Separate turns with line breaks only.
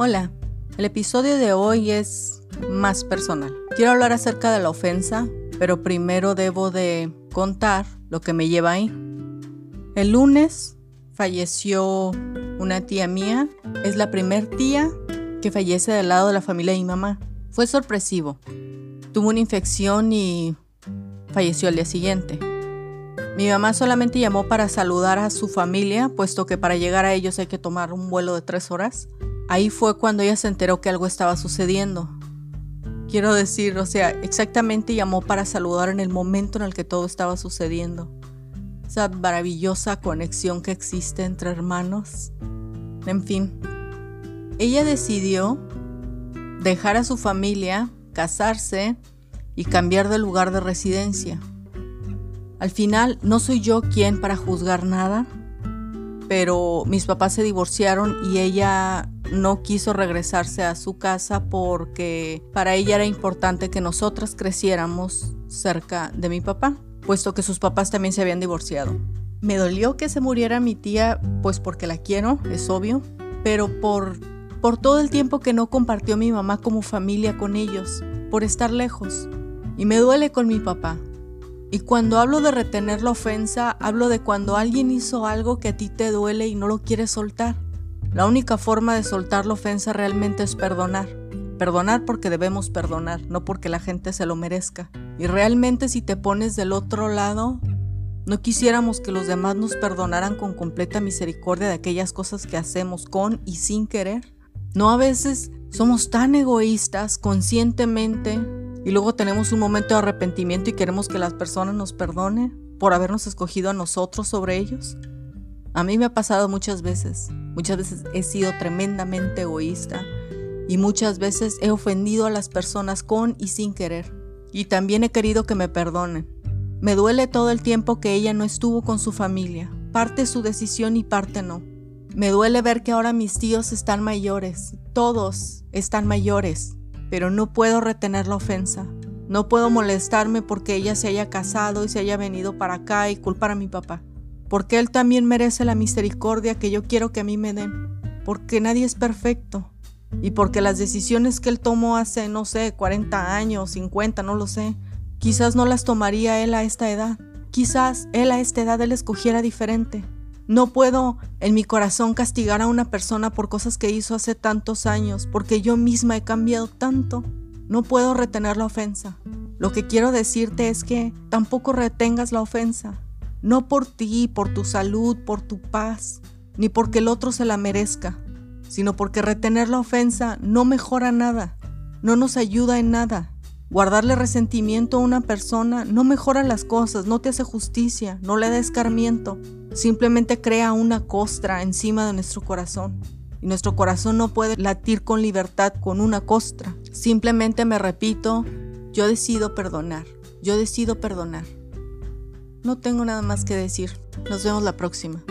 Hola, el episodio de hoy es más personal. Quiero hablar acerca de la ofensa, pero primero debo de contar lo que me lleva ahí. El lunes falleció una tía mía, es la primer tía que fallece del lado de la familia de mi mamá. Fue sorpresivo. Tuvo una infección y falleció al día siguiente. Mi mamá solamente llamó para saludar a su familia, puesto que para llegar a ellos hay que tomar un vuelo de tres horas. Ahí fue cuando ella se enteró que algo estaba sucediendo. Quiero decir, o sea, exactamente llamó para saludar en el momento en el que todo estaba sucediendo. Esa maravillosa conexión que existe entre hermanos. En fin, ella decidió dejar a su familia, casarse y cambiar de lugar de residencia. Al final, no soy yo quien para juzgar nada, pero mis papás se divorciaron y ella no quiso regresarse a su casa porque para ella era importante que nosotras creciéramos cerca de mi papá, puesto que sus papás también se habían divorciado. Me dolió que se muriera mi tía, pues porque la quiero, es obvio, pero por, por todo el tiempo que no compartió mi mamá como familia con ellos, por estar lejos. Y me duele con mi papá, y cuando hablo de retener la ofensa, hablo de cuando alguien hizo algo que a ti te duele y no lo quieres soltar. La única forma de soltar la ofensa realmente es perdonar. Perdonar porque debemos perdonar, no porque la gente se lo merezca. Y realmente si te pones del otro lado, no quisiéramos que los demás nos perdonaran con completa misericordia de aquellas cosas que hacemos con y sin querer. No a veces somos tan egoístas conscientemente y luego tenemos un momento de arrepentimiento y queremos que las personas nos perdone por habernos escogido a nosotros sobre ellos. A mí me ha pasado muchas veces. Muchas veces he sido tremendamente egoísta y muchas veces he ofendido a las personas con y sin querer. Y también he querido que me perdonen. Me duele todo el tiempo que ella no estuvo con su familia. Parte su decisión y parte no. Me duele ver que ahora mis tíos están mayores. Todos están mayores pero no puedo retener la ofensa. No puedo molestarme porque ella se haya casado y se haya venido para acá y culpar a mi papá. Porque él también merece la misericordia que yo quiero que a mí me den. Porque nadie es perfecto. Y porque las decisiones que él tomó hace, no sé, 40 años, 50, no lo sé, quizás no las tomaría él a esta edad. Quizás él a esta edad él escogiera diferente. No puedo en mi corazón castigar a una persona por cosas que hizo hace tantos años, porque yo misma he cambiado tanto. No puedo retener la ofensa. Lo que quiero decirte es que tampoco retengas la ofensa. No por ti, por tu salud, por tu paz, ni porque el otro se la merezca, sino porque retener la ofensa no mejora nada, no nos ayuda en nada. Guardarle resentimiento a una persona no mejora las cosas, no te hace justicia, no le da escarmiento, simplemente crea una costra encima de nuestro corazón. Y nuestro corazón no puede latir con libertad con una costra. Simplemente me repito, yo decido perdonar, yo decido perdonar. No tengo nada más que decir. Nos vemos la próxima.